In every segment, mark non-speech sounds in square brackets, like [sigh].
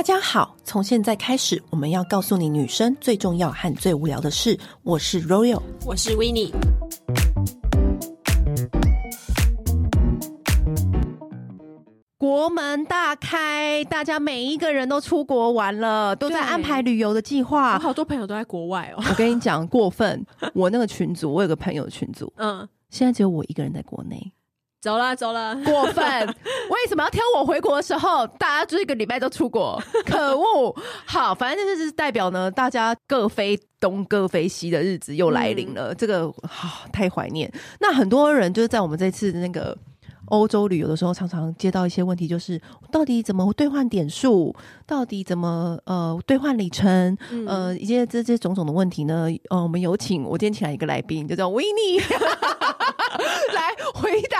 大家好，从现在开始，我们要告诉你女生最重要和最无聊的事。我是 Royal，我是 Winnie。国门大开，大家每一个人都出国玩了，都在安排旅游的计划。我好多朋友都在国外哦。我跟你讲，过分！我那个群组，我有个朋友的群组，[laughs] 嗯，现在只有我一个人在国内。走了走了，过分！[laughs] 为什么要挑我回国的时候，大家这个礼拜都出国？[laughs] 可恶！好，反正这就是代表呢，大家各飞东各飞西的日子又来临了。嗯、这个好、哦、太怀念。那很多人就是在我们这次那个欧洲旅游的时候，常常接到一些问题，就是到底怎么兑换点数？到底怎么呃兑换里程？嗯、呃，一些这些种种的问题呢？呃，我们有请我今天请来一个来宾，就叫维尼。[laughs] 来回答大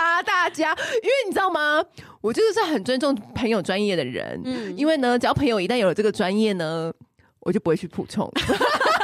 家，因为你知道吗？我就是很尊重朋友专业的人，嗯，因为呢，只要朋友一旦有了这个专业呢，我就不会去补充，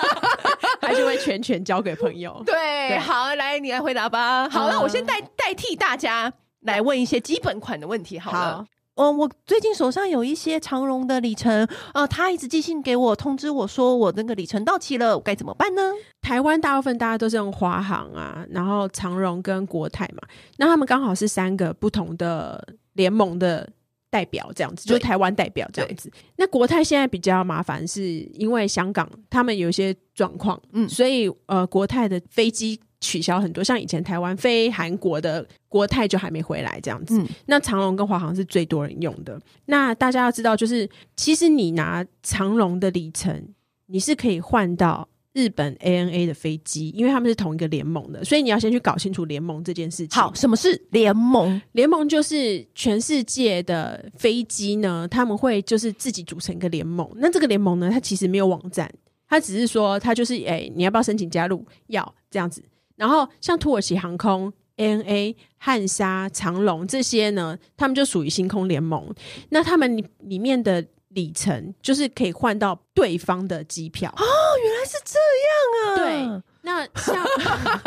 [laughs] 还是会全权交给朋友。对，对好，来你来回答吧。好，那我先代代替大家来问一些基本款的问题好了。好嗯，我最近手上有一些长荣的里程，啊、呃，他一直寄信给我通知我说我那个里程到期了，我该怎么办呢？台湾大部分大家都是用华航啊，然后长荣跟国泰嘛，那他们刚好是三个不同的联盟的代表，这样子，就是台湾代表这样子。那国泰现在比较麻烦，是因为香港他们有一些状况，嗯，所以呃，国泰的飞机。取消很多，像以前台湾飞韩国的国泰就还没回来这样子。嗯、那长荣跟华航是最多人用的。那大家要知道，就是其实你拿长荣的里程，你是可以换到日本 ANA 的飞机，因为他们是同一个联盟的。所以你要先去搞清楚联盟这件事情。好，什么是联盟？联盟就是全世界的飞机呢，他们会就是自己组成一个联盟。那这个联盟呢，它其实没有网站，它只是说它就是哎、欸，你要不要申请加入？要这样子。然后像土耳其航空、ANA、汉莎、长龙这些呢，他们就属于星空联盟。那他们里面的里程就是可以换到对方的机票。哦，原来是这样啊！对。那像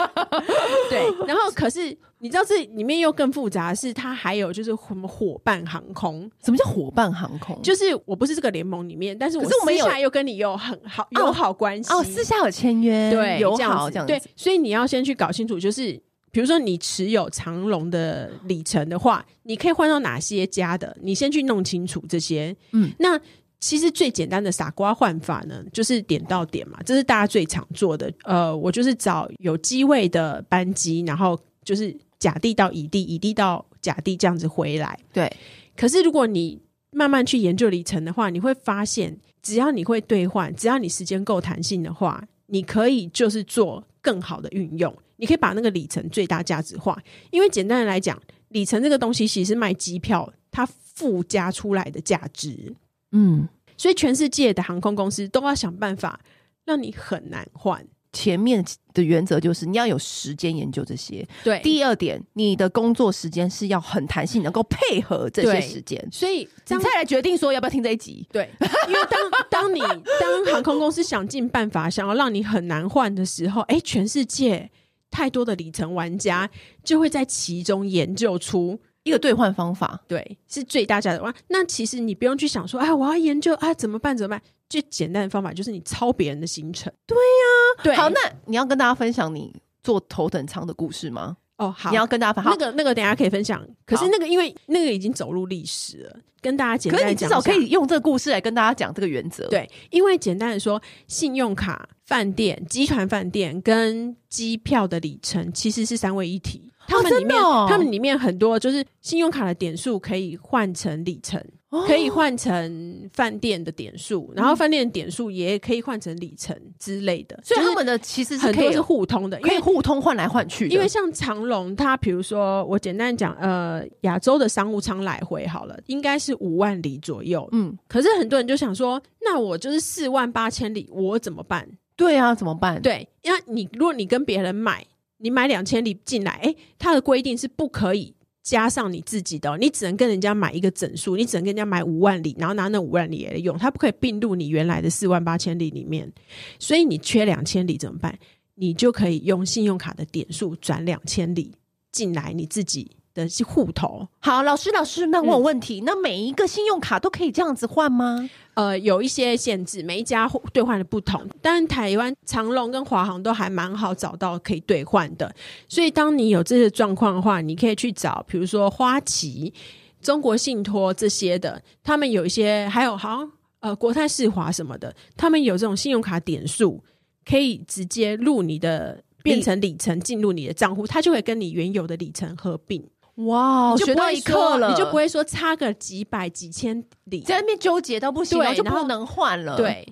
[laughs] 对，然后可是你知道这里面又更复杂是，它还有就是什么伙伴航空？什么叫伙伴航空？就是我不是这个联盟里面，但是我私下又跟你有很好友好关系哦，私下有签约，对，友好这样子。对，所以你要先去搞清楚，就是比如说你持有长龙的里程的话，你可以换到哪些家的？你先去弄清楚这些。嗯，那。其实最简单的傻瓜换法呢，就是点到点嘛，这是大家最常做的。呃，我就是找有机位的班机，然后就是甲地到乙地，乙地到甲地这样子回来。对。可是如果你慢慢去研究里程的话，你会发现，只要你会兑换，只要你时间够弹性的话，你可以就是做更好的运用。你可以把那个里程最大价值化，因为简单的来讲，里程这个东西其实是卖机票它附加出来的价值。嗯，所以全世界的航空公司都要想办法让你很难换。前面的原则就是你要有时间研究这些。对，第二点，你的工作时间是要很弹性，能够配合这些时间。所以你再来决定说要不要听这一集。对，因为当当你当航空公司想尽办法想要让你很难换的时候，哎，全世界太多的里程玩家就会在其中研究出。一个兑换方法，对，是最大价的哇。那其实你不用去想说，哎，我要研究啊，怎么办？怎么办？最简单的方法就是你抄别人的行程。对呀、啊，对。好，那你要跟大家分享你坐头等舱的故事吗？哦，好，你要跟大家分享那个那个，等一下可以分享。可是那个，因为那个已经走入历史了，跟大家简单讲。可是你至少可以用这个故事来跟大家讲这个原则。对，因为简单的说，信用卡、饭店、集团饭店跟机票的里程其实是三位一体。他们里面，哦哦、他们里面很多就是信用卡的点数可以换成里程，哦、可以换成饭店的点数，然后饭店的点数也可以换成里程之类的。所以他们的其实很多是互通的，可以互通换来换去。因为像长龙，它比如说我简单讲，呃，亚洲的商务舱来回好了，应该是五万里左右。嗯，可是很多人就想说，那我就是四万八千里，我怎么办？对啊，怎么办？对，因为你如果你跟别人买。你买两千里进来，诶，它的规定是不可以加上你自己的，你只能跟人家买一个整数，你只能跟人家买五万里，然后拿那五万里来用，它不可以并入你原来的四万八千里里面。所以你缺两千里怎么办？你就可以用信用卡的点数转两千里进来你自己的户头。好，老师，老师，那我有问题，嗯、那每一个信用卡都可以这样子换吗？呃，有一些限制，每一家兑换的不同。但台湾长隆跟华航都还蛮好找到可以兑换的，所以当你有这些状况的话，你可以去找，比如说花旗、中国信托这些的，他们有一些，还有好像呃国泰世华什么的，他们有这种信用卡点数，可以直接入你的变成里程进入你的账户，它就会跟你原有的里程合并。哇，学到一课了，你就不会说差个几百几千里，在那边纠结到不行，对，就不能换了，对。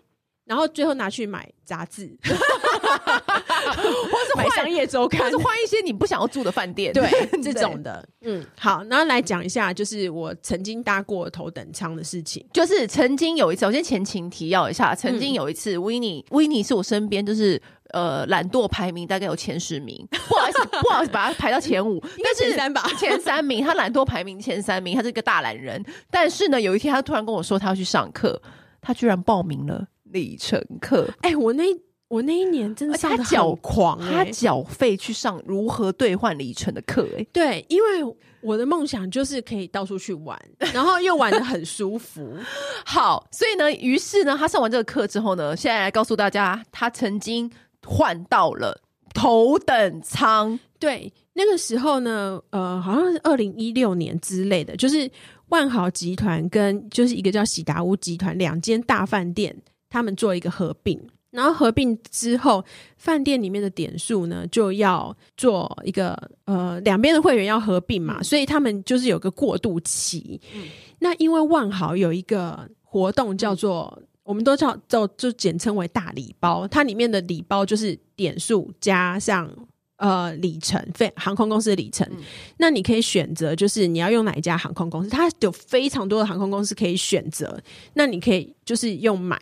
然后最后拿去买杂志，[laughs] 或是买商业周刊，或是换一些你不想要住的饭店，对 [laughs] 这种的。嗯，好，然后来讲一下，就是我曾经搭过头等舱的事情。就是曾经有一次，我先前情提要一下，曾经有一次，维尼，维尼是我身边就是呃懒惰排名大概有前十名，不好意思，不好意思把他排到前五，[laughs] 但是前三吧，前三名，他懒惰排名前三名，他是一个大懒人。但是呢，有一天他突然跟我说他要去上课，他居然报名了。里程课，哎、欸，我那我那一年真的上的脚狂、欸，他缴费去上如何兑换里程的课、欸，哎，对，因为我的梦想就是可以到处去玩，[laughs] 然后又玩的很舒服。[laughs] 好，所以呢，于是呢，他上完这个课之后呢，现在来告诉大家，他曾经换到了头等舱。对，那个时候呢，呃，好像是二零一六年之类的，就是万豪集团跟就是一个叫喜达屋集团两间大饭店。他们做一个合并，然后合并之后，饭店里面的点数呢就要做一个呃，两边的会员要合并嘛，所以他们就是有个过渡期。嗯、那因为万豪有一个活动叫做，嗯、我们都叫就就简称为大礼包，它里面的礼包就是点数加上呃里程费，航空公司的里程。嗯、那你可以选择，就是你要用哪一家航空公司，它有非常多的航空公司可以选择。那你可以就是用买。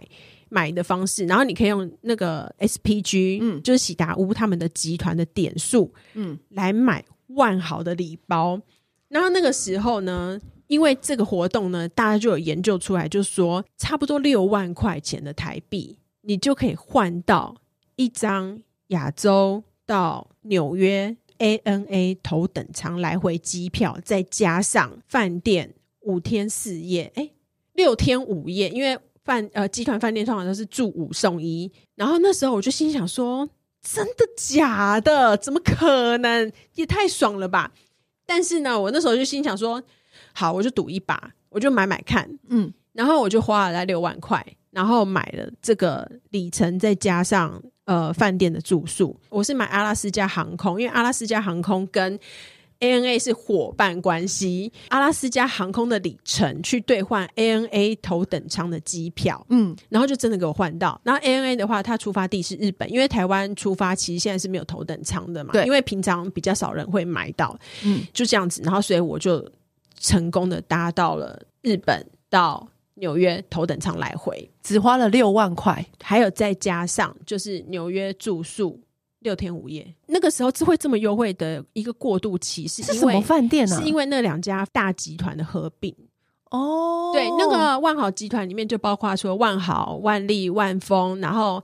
买的方式，然后你可以用那个 SPG，嗯，就是喜达屋他们的集团的点数，嗯，来买万豪的礼包。然后那个时候呢，因为这个活动呢，大家就有研究出来，就是说差不多六万块钱的台币，你就可以换到一张亚洲到纽约 ANA 头等舱来回机票，再加上饭店五天四夜，哎，六天五夜，因为。饭呃，集团饭店通常都是住五送一，然后那时候我就心想说：真的假的？怎么可能？也太爽了吧！但是呢，我那时候就心想说：好，我就赌一把，我就买买看，嗯，然后我就花了来六万块，然后买了这个里程，再加上呃饭店的住宿。我是买阿拉斯加航空，因为阿拉斯加航空跟 ANA 是伙伴关系，阿拉斯加航空的里程去兑换 ANA 头等舱的机票，嗯，然后就真的给我换到。然后 ANA 的话，它出发地是日本，因为台湾出发其实现在是没有头等舱的嘛，对，因为平常比较少人会买到，嗯，就这样子。然后所以我就成功的搭到了日本到纽约头等舱来回，只花了六万块，还有再加上就是纽约住宿。六天五夜，那个时候只会这么优惠的一个过渡期，是因为是什么饭店呢？是因为那两家大集团的合并哦。对，那个万豪集团里面就包括说万豪、万丽、万丰，然后。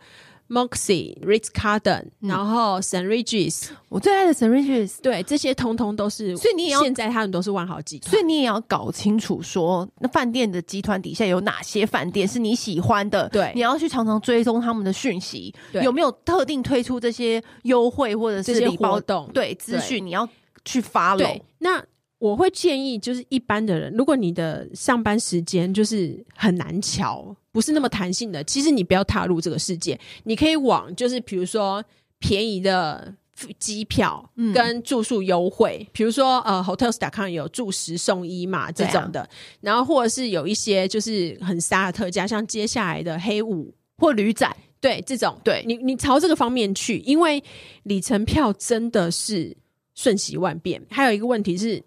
Moxy、Ritz Carden，然后 St. Regis，我最爱的 St. Regis，对，这些通通都是。所以你也要现在他们都是万豪集团，所以你也要搞清楚说，那饭店的集团底下有哪些饭店是你喜欢的？对，你要去常常追踪他们的讯息，对有没有特定推出这些优惠或者是活动？对，资讯你要去 follow。那我会建议，就是一般的人，如果你的上班时间就是很难瞧，不是那么弹性的，其实你不要踏入这个世界。你可以往就是比如说便宜的机票跟住宿优惠，嗯、比如说呃，Hotels.com 有住十送一嘛这种的，啊、然后或者是有一些就是很杀的特价，像接下来的黑五或旅展，对这种，对你你朝这个方面去，因为里程票真的是瞬息万变。还有一个问题是。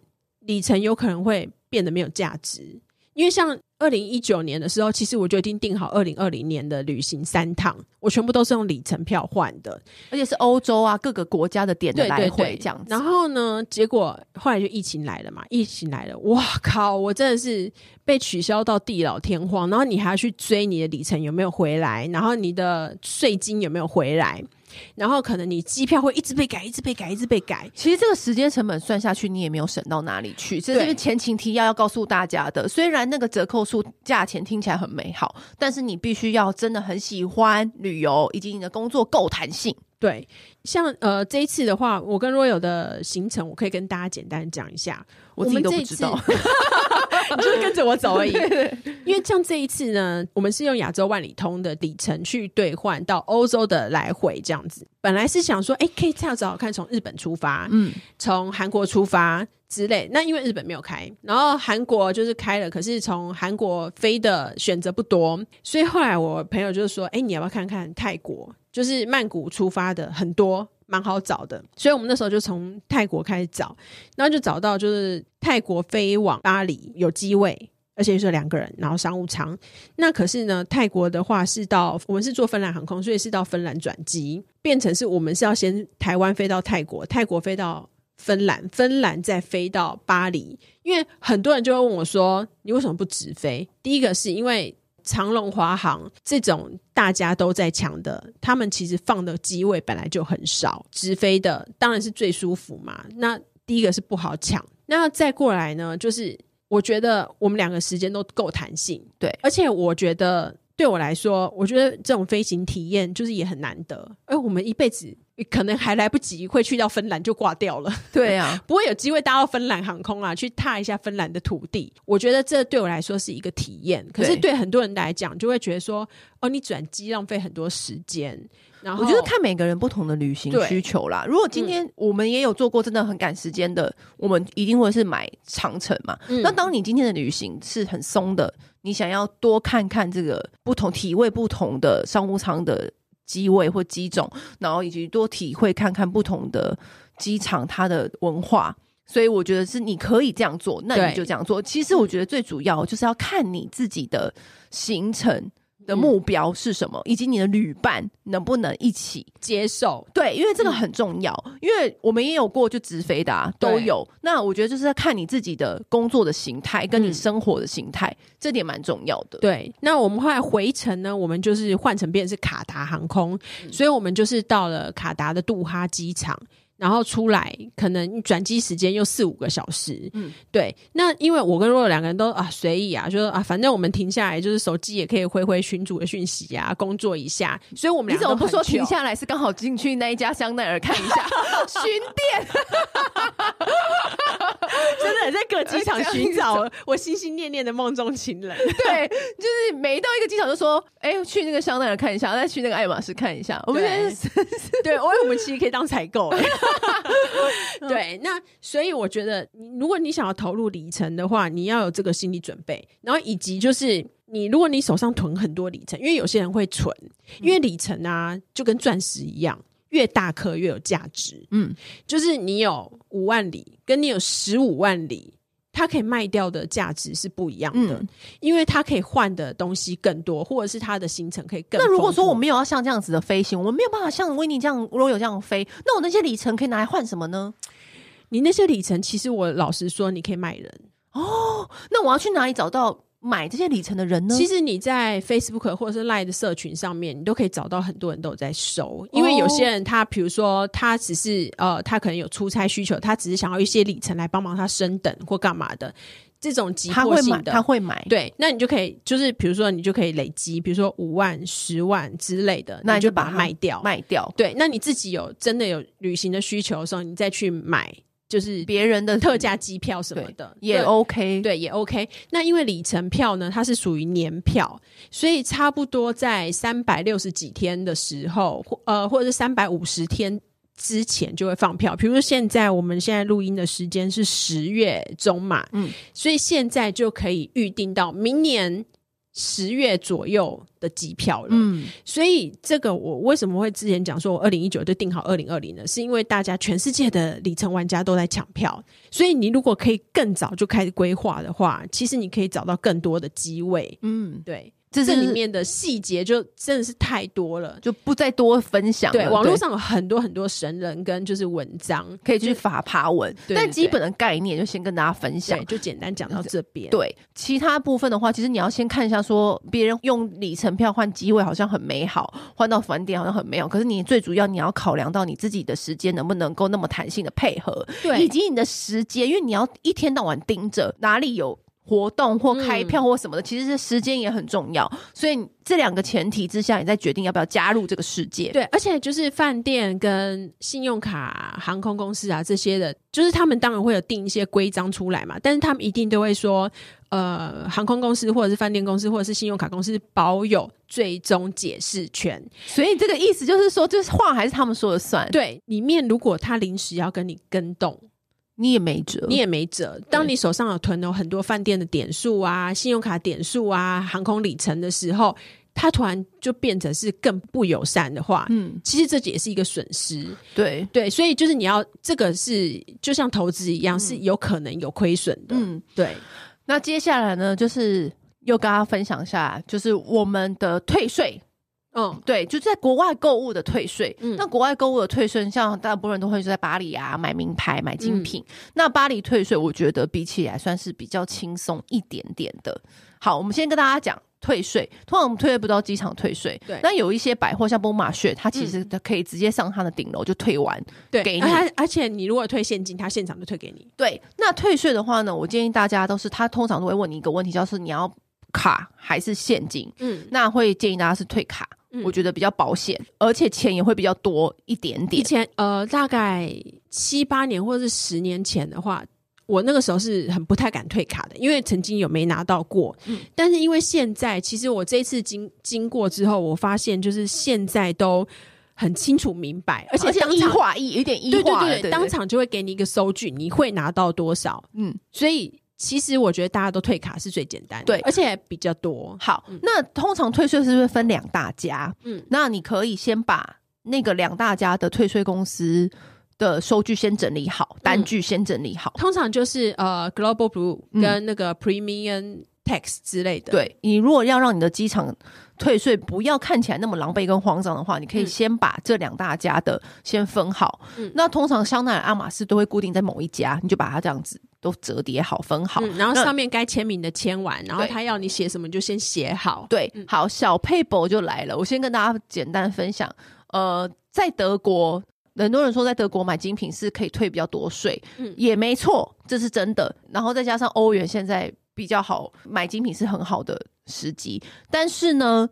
里程有可能会变得没有价值，因为像二零一九年的时候，其实我就已经订好二零二零年的旅行三趟，我全部都是用里程票换的，而且是欧洲啊各个国家的点的来回这样子。然后呢，结果后来就疫情来了嘛，疫情来了，哇靠！我真的是被取消到地老天荒，然后你还要去追你的里程有没有回来，然后你的税金有没有回来。然后可能你机票会一直被改，一直被改，一直被改。其实这个时间成本算下去，你也没有省到哪里去。这是前情提要要告诉大家的。虽然那个折扣数价钱听起来很美好，但是你必须要真的很喜欢旅游，以及你的工作够弹性。对，像呃这一次的话，我跟 Royal 的行程，我可以跟大家简单讲一下。我自己都不知道。[laughs] 你就是跟着我走而已，[laughs] 因为像这一次呢，我们是用亚洲万里通的里程去兑换到欧洲的来回这样子。本来是想说，哎、欸，可以这样子好看，从日本出发，嗯，从韩国出发之类。那因为日本没有开，然后韩国就是开了，可是从韩国飞的选择不多，所以后来我朋友就是说，哎、欸，你要不要看看泰国？就是曼谷出发的很多。蛮好找的，所以我们那时候就从泰国开始找，然后就找到就是泰国飞往巴黎有机位，而且是两个人，然后商务舱。那可是呢，泰国的话是到我们是坐芬兰航空，所以是到芬兰转机，变成是我们是要先台湾飞到泰国，泰国飞到芬兰，芬兰再飞到巴黎。因为很多人就会问我说：“你为什么不直飞？”第一个是因为。长隆、华航这种大家都在抢的，他们其实放的机位本来就很少，直飞的当然是最舒服嘛。那第一个是不好抢，那再过来呢，就是我觉得我们两个时间都够弹性，对，而且我觉得对我来说，我觉得这种飞行体验就是也很难得，而我们一辈子。可能还来不及会去到芬兰就挂掉了，对啊，[laughs] 不会有机会搭到芬兰航空啊，去踏一下芬兰的土地。我觉得这对我来说是一个体验，可是对很多人来讲，就会觉得说，哦，你转机浪费很多时间。然后我觉得看每个人不同的旅行需求啦。如果今天我们也有做过真的很赶时间的，嗯，我们一定会是买长程嘛。嗯，那当你今天的旅行是很松的，你想要多看看这个不同体位不同的商务舱的。机位或机种，然后以及多体会看看不同的机场它的文化，所以我觉得是你可以这样做，那你就这样做。其实我觉得最主要就是要看你自己的行程。的目标是什么，以及你的旅伴能不能一起接受？对，因为这个很重要。嗯、因为我们也有过就直飞的啊，都有。那我觉得就是在看你自己的工作的形态，跟你生活的形态，嗯、这点蛮重要的。对，那我们后来回程呢，我们就是换成变成是卡达航空，嗯，所以我们就是到了卡达的杜哈机场。然后出来，可能转机时间又四五个小时。嗯，对。那因为我跟若若两个人都啊随意啊，就说啊，反正我们停下来，就是手机也可以回回群主的讯息啊，工作一下。所以我们俩你怎么不说停下来是刚好进去那一家香奈儿看一下巡店？[laughs] 真的在各机场寻找我心心念念的梦中情人。对，就是每一到一个机场就说，哎，去那个香奈儿看一下，再去那个爱马仕看一下。我们现在对，我为我们其实可以当采购。[laughs] [laughs] 对，那所以我觉得，如果你想要投入里程的话，你要有这个心理准备，然后以及就是你，如果你手上囤很多里程，因为有些人会存，因为里程啊就跟钻石一样，越大颗越有价值。嗯，就是你有五万里，跟你有十五万里。它可以卖掉的价值是不一样的，嗯、因为它可以换的东西更多，或者是它的行程可以更。那如果说我没有要像这样子的飞行，我们没有办法像威尼这样，如果有这样飞，那我那些里程可以拿来换什么呢？你那些里程，其实我老实说，你可以卖人哦。那我要去哪里找到？买这些里程的人呢？其实你在 Facebook 或者是 Line 的社群上面，你都可以找到很多人都有在收。因为有些人他，比如说他只是呃，他可能有出差需求，他只是想要一些里程来帮忙他升等或干嘛的这种急迫性的，他会买。会买对，那你就可以就是比如说你就可以累积，比如说五万、十万之类的，那你就把它卖掉，卖掉。对，那你自己有真的有旅行的需求的时候，你再去买。就是别人的特价机票什么的也 OK，对，也 OK。那因为里程票呢，它是属于年票，所以差不多在三百六十几天的时候，或呃，或者是三百五十天之前就会放票。比如说现在我们现在录音的时间是十月中嘛，嗯，所以现在就可以预定到明年。十月左右的机票了，嗯，所以这个我为什么会之前讲说我二零一九就订好二零二零呢？是因为大家全世界的里程玩家都在抢票，所以你如果可以更早就开始规划的话，其实你可以找到更多的机位，嗯，对。这这里面的细节就真的是太多了，就不再多分享了。对，网络上有很多很多神人跟就是文章可以去法爬文，但基本的概念就先跟大家分享，就简单讲到这边。对，其他部分的话，其实你要先看一下，说别人用里程票换机位好像很美好，换到返点好像很美好，可是你最主要你要考量到你自己的时间能不能够那么弹性的配合，对，以及你的时间，因为你要一天到晚盯着哪里有。活动或开票或什么的，嗯、其实是时间也很重要。所以这两个前提之下，你再决定要不要加入这个世界。对，而且就是饭店跟信用卡、航空公司啊这些的，就是他们当然会有定一些规章出来嘛，但是他们一定都会说，呃，航空公司或者是饭店公司或者是信用卡公司保有最终解释权。所以这个意思就是说，就是话还是他们说了算。对，里面如果他临时要跟你跟动。你也没辙，你也没辙。当你手上有囤有很多饭店的点数啊、信用卡点数啊、航空里程的时候，它突然就变成是更不友善的话，嗯，其实这也是一个损失。对对，所以就是你要这个是就像投资一样，嗯、是有可能有亏损的。嗯，对。那接下来呢，就是又跟大家分享一下，就是我们的退税。嗯，对，就在国外购物的退税。嗯，那国外购物的退税，像大部分人都会在巴黎啊买名牌、买精品。嗯、那巴黎退税，我觉得比起来算是比较轻松一点点的。好，我们先跟大家讲退税。通常我们退税不到机场退税。对。那有一些百货，像波马雪，它其实可以直接上它的顶楼就退完，对，给你。而而且你如果退现金，它现场就退给你。对。那退税的话呢，我建议大家都是，他通常都会问你一个问题，就是你要卡还是现金？嗯，那会建议大家是退卡。我觉得比较保险，而且钱也会比较多一点点。以前呃，大概七八年或者是十年前的话，我那个时候是很不太敢退卡的，因为曾经有没拿到过。嗯，但是因为现在，其实我这一次经经过之后，我发现就是现在都很清楚明白，而且当场化一有点对对对，当场就会给你一个收据，你会拿到多少？嗯，所以。其实我觉得大家都退卡是最简单的，对，而且比较多。好，嗯、那通常退税是不是分两大家？嗯，那你可以先把那个两大家的退税公司的收据先整理好，单据先整理好。嗯、通常就是呃，Global Blue 跟那个 Premium Tax 之类的。嗯、对，你如果要让你的机场退税不要看起来那么狼狈跟慌张的话，你可以先把这两大家的先分好。嗯，那通常香奈儿、阿玛仕都会固定在某一家，你就把它这样子。都折叠好，分好，嗯、然后上面该签名的签完，然后他要你写什么就先写好。对，嗯、好，小佩博就来了。我先跟大家简单分享。呃，在德国，很多人说在德国买精品是可以退比较多税，嗯，也没错，这是真的。然后再加上欧元现在比较好，买精品是很好的时机。但是呢，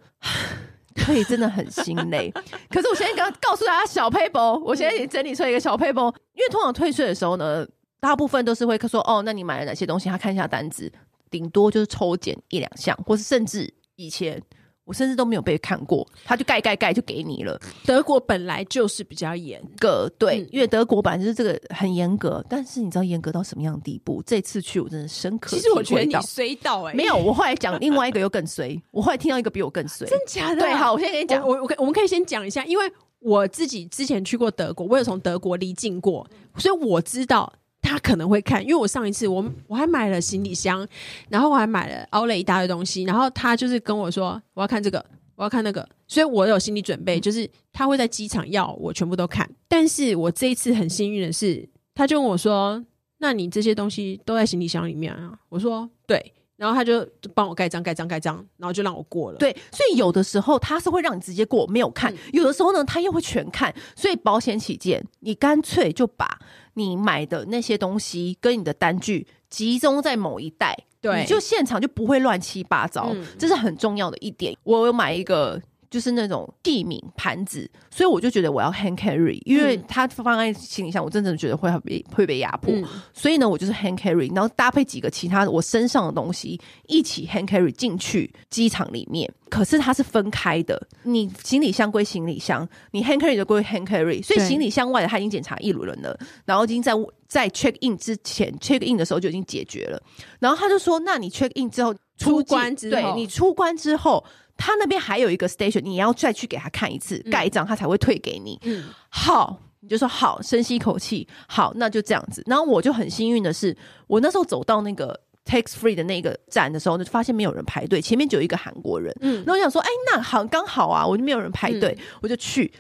[laughs] 退真的很心累。[laughs] 可是我现在刚告诉大家小配包，我现在已经整理出一个小撇步，因为通常退税的时候呢。大部分都是会说哦，那你买了哪些东西？他看一下单子，顶多就是抽检一两项，或是甚至以前我甚至都没有被看过，他就盖盖盖就给你了。德国本来就是比较严格，对，嗯、因为德国本来就是这个很严格，但是你知道严格到什么样的地步？这次去我真的深刻。其实我觉得你衰到哎、欸，没有，我后来讲另外一个又更衰，我后来听到一个比我更衰，真假的？对，好，我先跟你讲，我我可我们可以先讲一下，因为我自己之前去过德国，我有从德国离境过，所以我知道。他可能会看，因为我上一次我我还买了行李箱，然后我还买了奥莱一大堆东西，然后他就是跟我说我要看这个，我要看那个，所以我有心理准备，就是他会在机场要我全部都看。但是我这一次很幸运的是，他就问我说：“那你这些东西都在行李箱里面啊？”我说：“对。”然后他就帮我盖章、盖章、盖章，然后就让我过了。对，所以有的时候他是会让你直接过，没有看；嗯、有的时候呢，他又会全看。所以保险起见，你干脆就把。你买的那些东西跟你的单据集中在某一袋，对，你就现场就不会乱七八糟，嗯、这是很重要的一点。我有买一个。就是那种器皿盘子，所以我就觉得我要 hand carry，因为它放在行李箱，我真的觉得会被会被压迫。嗯、所以呢，我就是 hand carry，然后搭配几个其他的我身上的东西一起 hand carry 进去机场里面。可是它是分开的，你行李箱归行李箱，你 hand carry 的归 hand carry。所以行李箱外的他已经检查一轮了，然后已经在在 check in 之前 check in 的时候就已经解决了。然后他就说：“那你 check in 之后出关之后，对你出关之后。”他那边还有一个 station，你要再去给他看一次盖章，他才会退给你。嗯，好，你就说好，深吸一口气，好，那就这样子。然后我就很幸运的是，我那时候走到那个 tax free 的那个站的时候，就发现没有人排队，前面就有一个韩国人。嗯，那我想说，哎，那好刚好啊，我就没有人排队，嗯、我就去。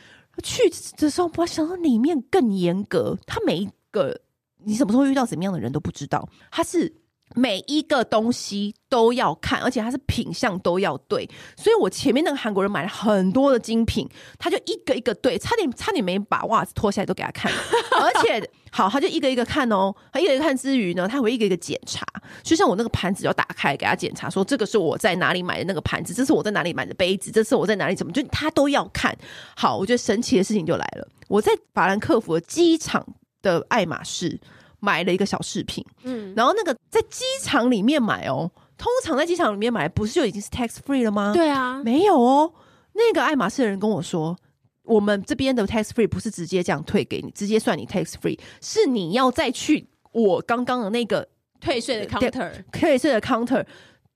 去的时候，我想说里面更严格，他每一个你什么时候遇到什么样的人都不知道，他是。每一个东西都要看，而且它是品相都要对，所以我前面那个韩国人买了很多的精品，他就一个一个对，差点差点没把袜子脱下来都给他看，[laughs] 而且好，他就一个一个看哦，他一个一个看之余呢，他会一个一个检查，就像我那个盘子要打开给他检查，说这个是我在哪里买的那个盘子，这是我在哪里买的杯子，这是我在哪里怎么，就他都要看。好，我觉得神奇的事情就来了，我在法兰克福机场的爱马仕。买了一个小饰品，嗯，然后那个在机场里面买哦，通常在机场里面买不是就已经是 tax free 了吗？对啊，没有哦。那个爱马仕的人跟我说，我们这边的 tax free 不是直接这样退给你，直接算你 tax free，是你要再去我刚刚的那个退税的 counter，退税的 counter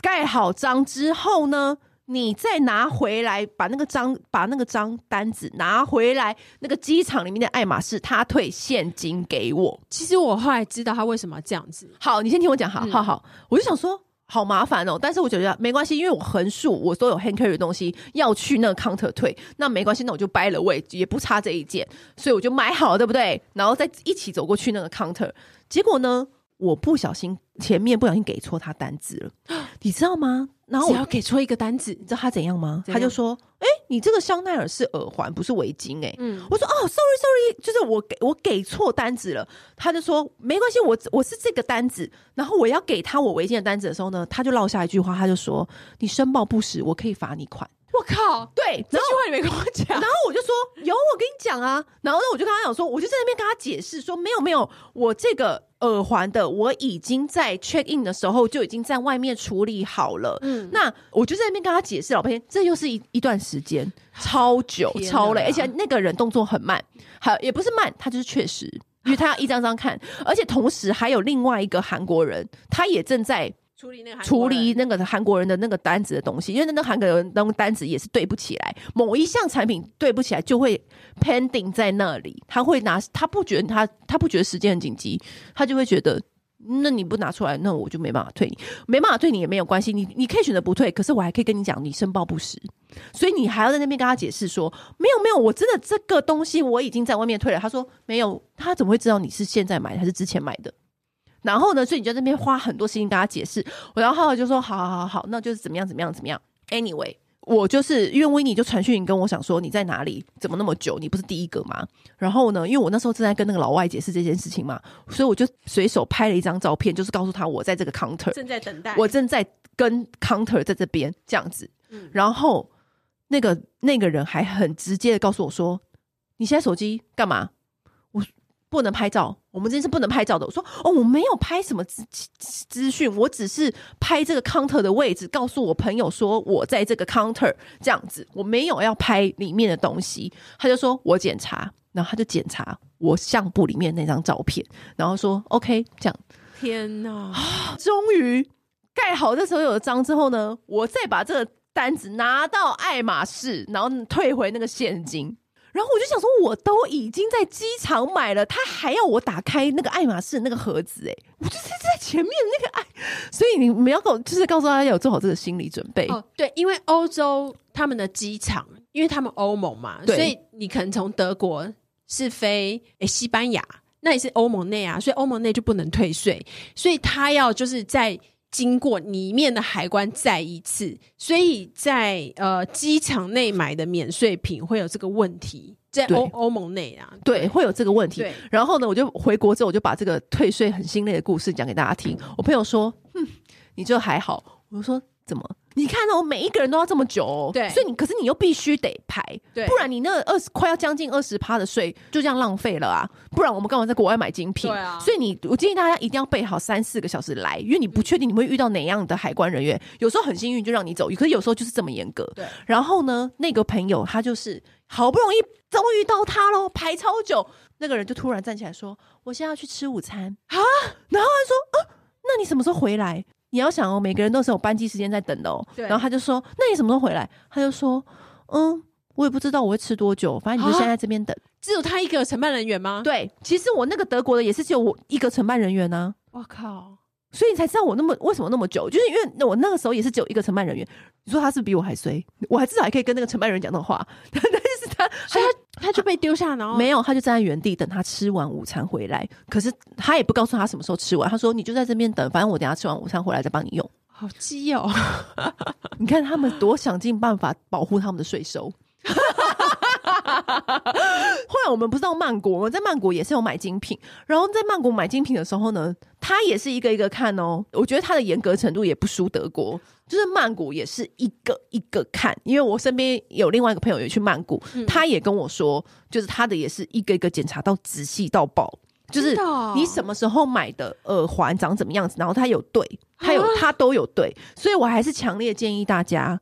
盖好章之后呢，你再拿回来，把那个张，把那个张单子拿回来，那个机场里面的爱马仕，他退现金给我。其实我后来知道他为什么要这样子。好，你先听我讲，好好好。我就想说，好麻烦哦，但是我觉得没关系，因为我横竖我所有 hand carry 的东西要去那个 counter 退，那没关系，那我就掰了位，也不差这一件，所以我就买好了，对不对？然后再一起走过去那个 counter，结果呢，我不小心前面不小心给错他单子了，[gasps] 你知道吗？然后我要给错一个单子，你知道他怎样吗？样他就说：“哎、欸，你这个香奈儿是耳环，不是围巾。”哎，嗯，我说：“哦，sorry，sorry，就是我给我给错单子了。”他就说：“没关系，我我是这个单子。”然后我要给他我围巾的单子的时候呢，他就落下一句话，他就说：“你申报不实，我可以罚你款。”我靠，对，这句话你没跟我讲。然后我就说：“有，我跟你讲啊。”然后呢，我就跟他讲说：“我就在那边跟他解释说，没有没有，我这个。”耳环的我已经在 check in 的时候就已经在外面处理好了。嗯，那我就在那边跟他解释老半天，这又是一一段时间，超久超累，而且那个人动作很慢，还也不是慢，他就是确实，因为他要一张张看，而且同时还有另外一个韩国人，他也正在。处理那个处理那个韩国人的那个单子的东西，因为那个韩国人那个单子也是对不起来，某一项产品对不起来就会 pending 在那里，他会拿他不觉得他他不觉得时间很紧急，他就会觉得那你不拿出来，那我就没办法退你，没办法退你也没有关系，你你可以选择不退，可是我还可以跟你讲你申报不实，所以你还要在那边跟他解释说没有没有，我真的这个东西我已经在外面退了，他说没有，他怎么会知道你是现在买还是之前买的？然后呢，所以你就在那边花很多时间跟他解释。我然后后来就说：“好好好好，那就是怎么样怎么样怎么样。” Anyway，我就是因为维尼就传讯跟我想说你在哪里？怎么那么久？你不是第一个吗？然后呢，因为我那时候正在跟那个老外解释这件事情嘛，所以我就随手拍了一张照片，就是告诉他我在这个 counter 正在等待，我正在跟 counter 在这边这样子。嗯，然后那个那个人还很直接的告诉我说：“你现在手机干嘛？”不能拍照，我们这是不能拍照的。我说哦，我没有拍什么资资讯，我只是拍这个 counter 的位置，告诉我朋友说我在这个 counter 这样子，我没有要拍里面的东西。他就说我检查，然后他就检查我相簿里面那张照片，然后说 OK 这样。天哪！终于盖好这所有的章之后呢，我再把这个单子拿到爱马仕，然后退回那个现金。然后我就想说，我都已经在机场买了，他还要我打开那个爱马仕那个盒子，哎，我就是在前面那个爱，所以你们要告，就是告诉大家要做好这个心理准备。哦，对，因为欧洲他们的机场，因为他们欧盟嘛，所以你可能从德国是飞诶西班牙，那也是欧盟内啊，所以欧盟内就不能退税，所以他要就是在。经过里面的海关再一次，所以在呃机场内买的免税品会有这个问题，在欧欧盟内啊，对，会有这个问题。然后呢，我就回国之后，我就把这个退税很心累的故事讲给大家听。我朋友说：“嗯，你这还好。”我说：“怎么？”你看、哦、每一个人都要这么久、哦，对，所以你可是你又必须得排，对，不然你那二十快要将近二十趴的税就这样浪费了啊！不然我们干嘛在国外买精品？对啊，所以你我建议大家一定要备好三四个小时来，因为你不确定你会遇到哪样的海关人员，有时候很幸运就让你走，可是有时候就是这么严格。对，然后呢，那个朋友他就是好不容易终于到他喽，排超久，那个人就突然站起来说：“我现在要去吃午餐啊！”然后他说：“啊，那你什么时候回来？”你要想哦，每个人都是有班机时间在等的哦。对然后他就说：“那你什么时候回来？”他就说：“嗯，我也不知道我会吃多久，反正你就先在这边等。”只有他一个承办人员吗？对，其实我那个德国的也是只有我一个承办人员呢、啊。我靠！所以你才知道我那么为什么那么久，就是因为我那个时候也是只有一个承办人员。你说他是比我还衰，我还至少还可以跟那个承办人讲的话，[laughs] 所以他他就被丢下，然后没有，他就站在原地等他吃完午餐回来。可是他也不告诉他什么时候吃完，他说你就在这边等，反正我等下吃完午餐回来再帮你用。好鸡哦！[laughs] 你看他们多想尽办法保护他们的税收。[laughs] 后来我们不是到曼谷，我们在曼谷也是有买精品。然后在曼谷买精品的时候呢，他也是一个一个看哦。我觉得他的严格程度也不输德国，就是曼谷也是一个一个看。因为我身边有另外一个朋友也去曼谷，嗯、他也跟我说，就是他的也是一个一个检查到仔细到爆。就是你什么时候买的耳环长怎么样子，然后他有对，他有他都有对，所以我还是强烈建议大家，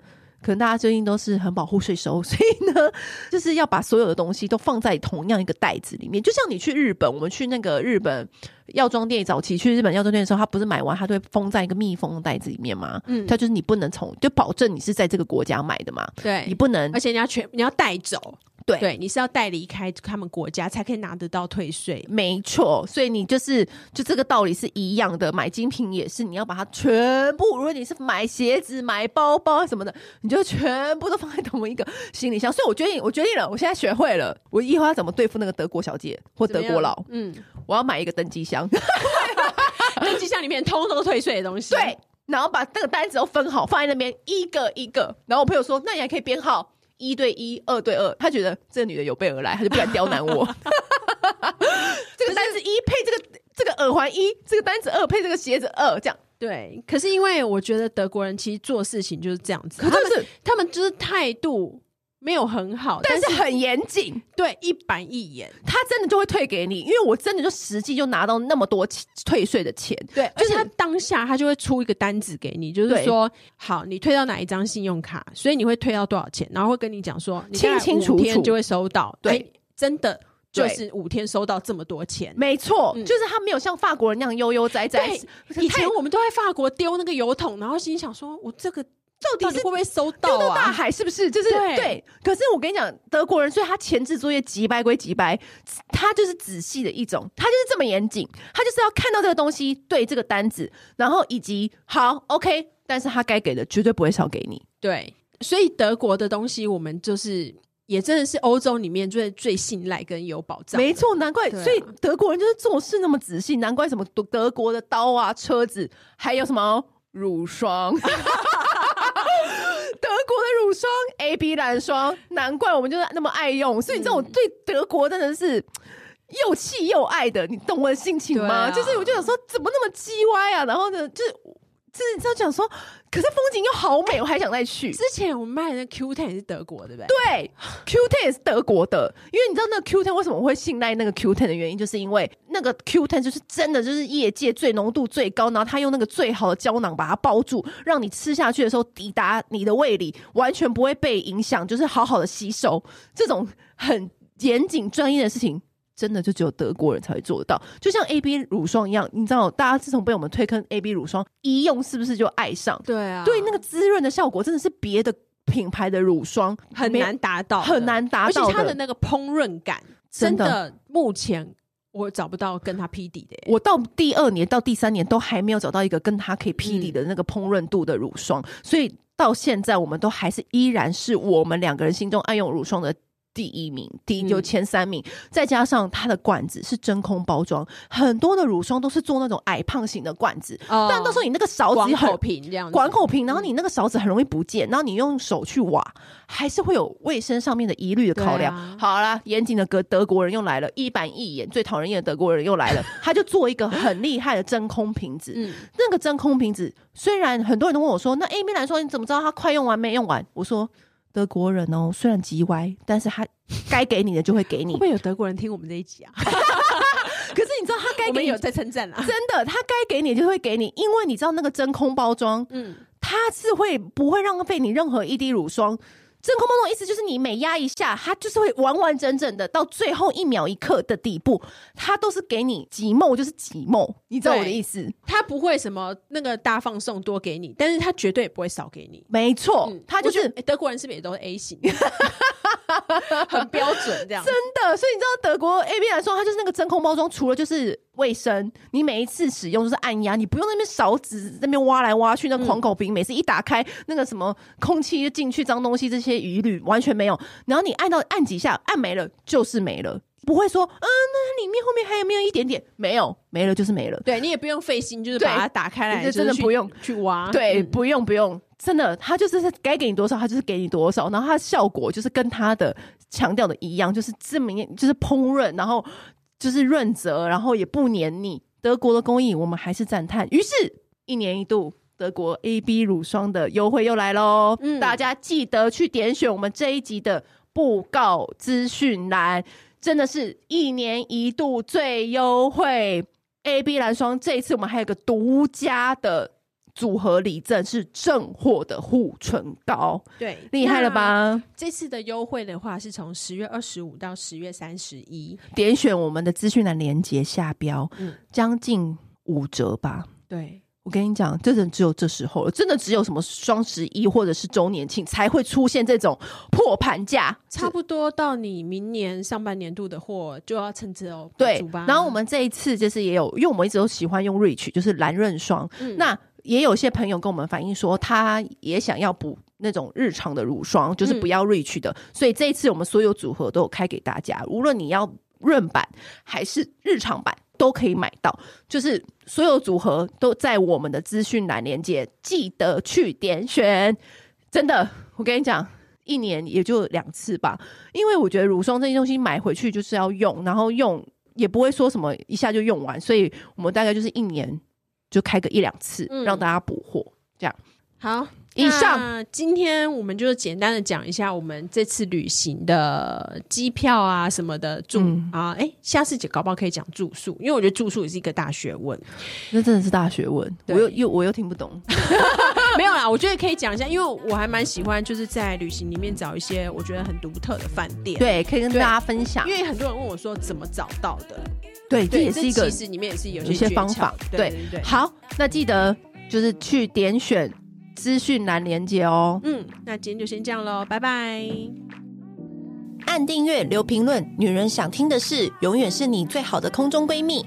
可能大家最近都是很保护税收，[laughs] 所以呢，就是要把所有的东西都放在同样一个袋子里面。就像你去日本，我们去那个日本药妆店，早期去日本药妆店的时候，他不是买完他都会封在一个密封的袋子里面吗？嗯，他就是你不能从，就保证你是在这个国家买的嘛。对，你不能，而且你要全你要带走。对，对，你是要带离开他们国家才可以拿得到退税，没错。所以你就是就这个道理是一样的，买精品也是，你要把它全部。如果你是买鞋子、买包包什么的，你就全部都放在同一个行李箱。所以我决定，我决定了，我现在学会了，我以后要怎么对付那个德国小姐或德国佬。嗯，我要买一个登机箱，[laughs] 登机箱里面通通退税的东西。对，然后把那个单子都分好，放在那边一个一个。然后我朋友说，那你还可以编号。一对一，二对二，他觉得这个女的有备而来，他就不敢刁难我。[laughs] 这个单子一配这个这个耳环一，这个单子二配这个鞋子二，这样对。可是因为我觉得德国人其实做事情就是这样子，可是他们他们就是态度。没有很好，但是很严谨，对，一板一眼，他真的就会退给你，因为我真的就实际就拿到那么多退税的钱，对，就是他当下他就会出一个单子给你，就是说，好，你退到哪一张信用卡，所以你会退到多少钱，然后会跟你讲说，清清楚楚。就会收到，对，真的就是五天收到这么多钱，没错，就是他没有像法国人那样悠悠哉哉。以前我们都在法国丢那个油桶，然后心想说，我这个。到底是会不会收到啊？丢到大海是不是？就是对，对。可是我跟你讲，德国人，所以他前置作业几百归几百，他就是仔细的一种，他就是这么严谨，他就是要看到这个东西，对这个单子，然后以及好 OK，但是他该给的绝对不会少给你。对，所以德国的东西，我们就是也真的是欧洲里面最最信赖跟有保障。没错，难怪，所以德国人就是做事那么仔细，难怪什么德德国的刀啊、车子，还有什么乳霜。[laughs] 霜，A B 蓝霜，难怪我们就是那么爱用。所以你知道我对德国真的是又气又爱的，你懂我的心情吗？啊、就是我就想说，怎么那么叽歪啊？然后呢，就是。是，你知道讲说，可是风景又好美，我还想再去。之前我们卖的那 Q Ten 也是德国，对不对？对，Q Ten 也是德国的。因为你知道那个 Q Ten 为什么会信赖那个 Q Ten 的原因，就是因为那个 Q Ten 就是真的就是业界最浓度最高，然后他用那个最好的胶囊把它包住，让你吃下去的时候抵达你的胃里，完全不会被影响，就是好好的吸收。这种很严谨专业的事情。真的就只有德国人才会做得到，就像 A B 乳霜一样，你知道，大家自从被我们推坑 A B 乳霜一用，是不是就爱上？对啊，对那个滋润的效果，真的是别的品牌的乳霜很难达到，很难达到，而且它的那个烹饪感，真的目前我找不到跟它匹敌的。我到第二年到第三年都还没有找到一个跟它可以匹敌的那个烹饪度的乳霜，嗯、所以到现在我们都还是依然是我们两个人心中爱用乳霜的。第一名，第一就前三名，嗯、再加上它的罐子是真空包装，很多的乳霜都是做那种矮胖型的罐子，哦、但到时候你那个勺子管口瓶这样，管口瓶，然后你那个勺子很容易不见，然后你用手去挖，还是会有卫生上面的疑虑的考量。啊、好啦，严谨的德德国人又来了，一板一眼，最讨人厌的德国人又来了，他就做一个很厉害的真空瓶子。嗯，那个真空瓶子虽然很多人都问我说，那 Amy 来说你怎么知道它快用完没用完？我说。德国人哦，虽然极歪，但是他该给你的就会给你。[laughs] 会不会有德国人听我们这一集啊？[laughs] 可是你知道他该给你有在称赞啊，真的，他该给你就会给你，因为你知道那个真空包装，嗯，它是会不会浪费你任何一滴乳霜。真空包装的意思就是你每压一下，它就是会完完整整的到最后一秒一刻的底部，它都是给你几梦就是几梦，你知道我的意思？它不会什么那个大放送多给你，但是它绝对不会少给你。没错，它就是德国人是不是也都是 A 型，[laughs] 很标准这样。真的，所以你知道德国 AB 来说，它就是那个真空包装，除了就是卫生，你每一次使用就是按压，你不用那边勺子那边挖来挖去，那狂口瓶、嗯、每次一打开，那个什么空气就进去脏东西，这些疑虑完全没有。然后你按到按几下，按没了就是没了，不会说，嗯，那里面后面还有没有一点点？没有，没了就是没了。对，你也不用费心，就是把它打开来，真的不用去挖。对，嗯、不用不用，真的，它就是该给你多少，它就是给你多少。然后它的效果就是跟它的强调的一样，就是这么就是烹饪，然后。就是润泽，然后也不黏腻。德国的工艺，我们还是赞叹。于是，一年一度德国 AB 乳霜的优惠又来喽！嗯，大家记得去点选我们这一集的布告资讯栏，真的是一年一度最优惠 AB 蓝霜。这一次我们还有个独家的。组合礼赠是正货的护唇膏，对，厉害了吧？这次的优惠的话，是从十月二十五到十月三十一，点选我们的资讯栏连接下标，嗯，将近五折吧。对，我跟你讲，真的只有这时候了，真的只有什么双十一或者是周年庆才会出现这种破盘价，差不多到你明年上半年度的货就要趁这哦。对，然后我们这一次就是也有，因为我们一直都喜欢用 Rich，就是蓝润霜，嗯、那。也有些朋友跟我们反映说，他也想要补那种日常的乳霜，就是不要 Rich 的。嗯、所以这一次我们所有组合都有开给大家，无论你要润版还是日常版都可以买到。就是所有组合都在我们的资讯栏连接，记得去点选。真的，我跟你讲，一年也就两次吧，因为我觉得乳霜这些东西买回去就是要用，然后用也不会说什么一下就用完，所以我们大概就是一年。就开个一两次，嗯、让大家补货，这样。好。以上，今天我们就简单的讲一下我们这次旅行的机票啊什么的住、嗯、啊，哎、欸，下次搞不好可以讲住宿，因为我觉得住宿也是一个大学问，那真的是大学问。我又又我又听不懂，[laughs] 没有啦，我觉得可以讲一下，因为我还蛮喜欢就是在旅行里面找一些我觉得很独特的饭店，对，可以跟大家分享。因为很多人问我说怎么找到的，对，这也是一个其实里面也是有一些方法，对对对。好，那记得就是去点选。资讯栏连接哦，嗯，那今天就先这样喽，拜拜。按订阅，留评论，女人想听的事，永远是你最好的空中闺蜜。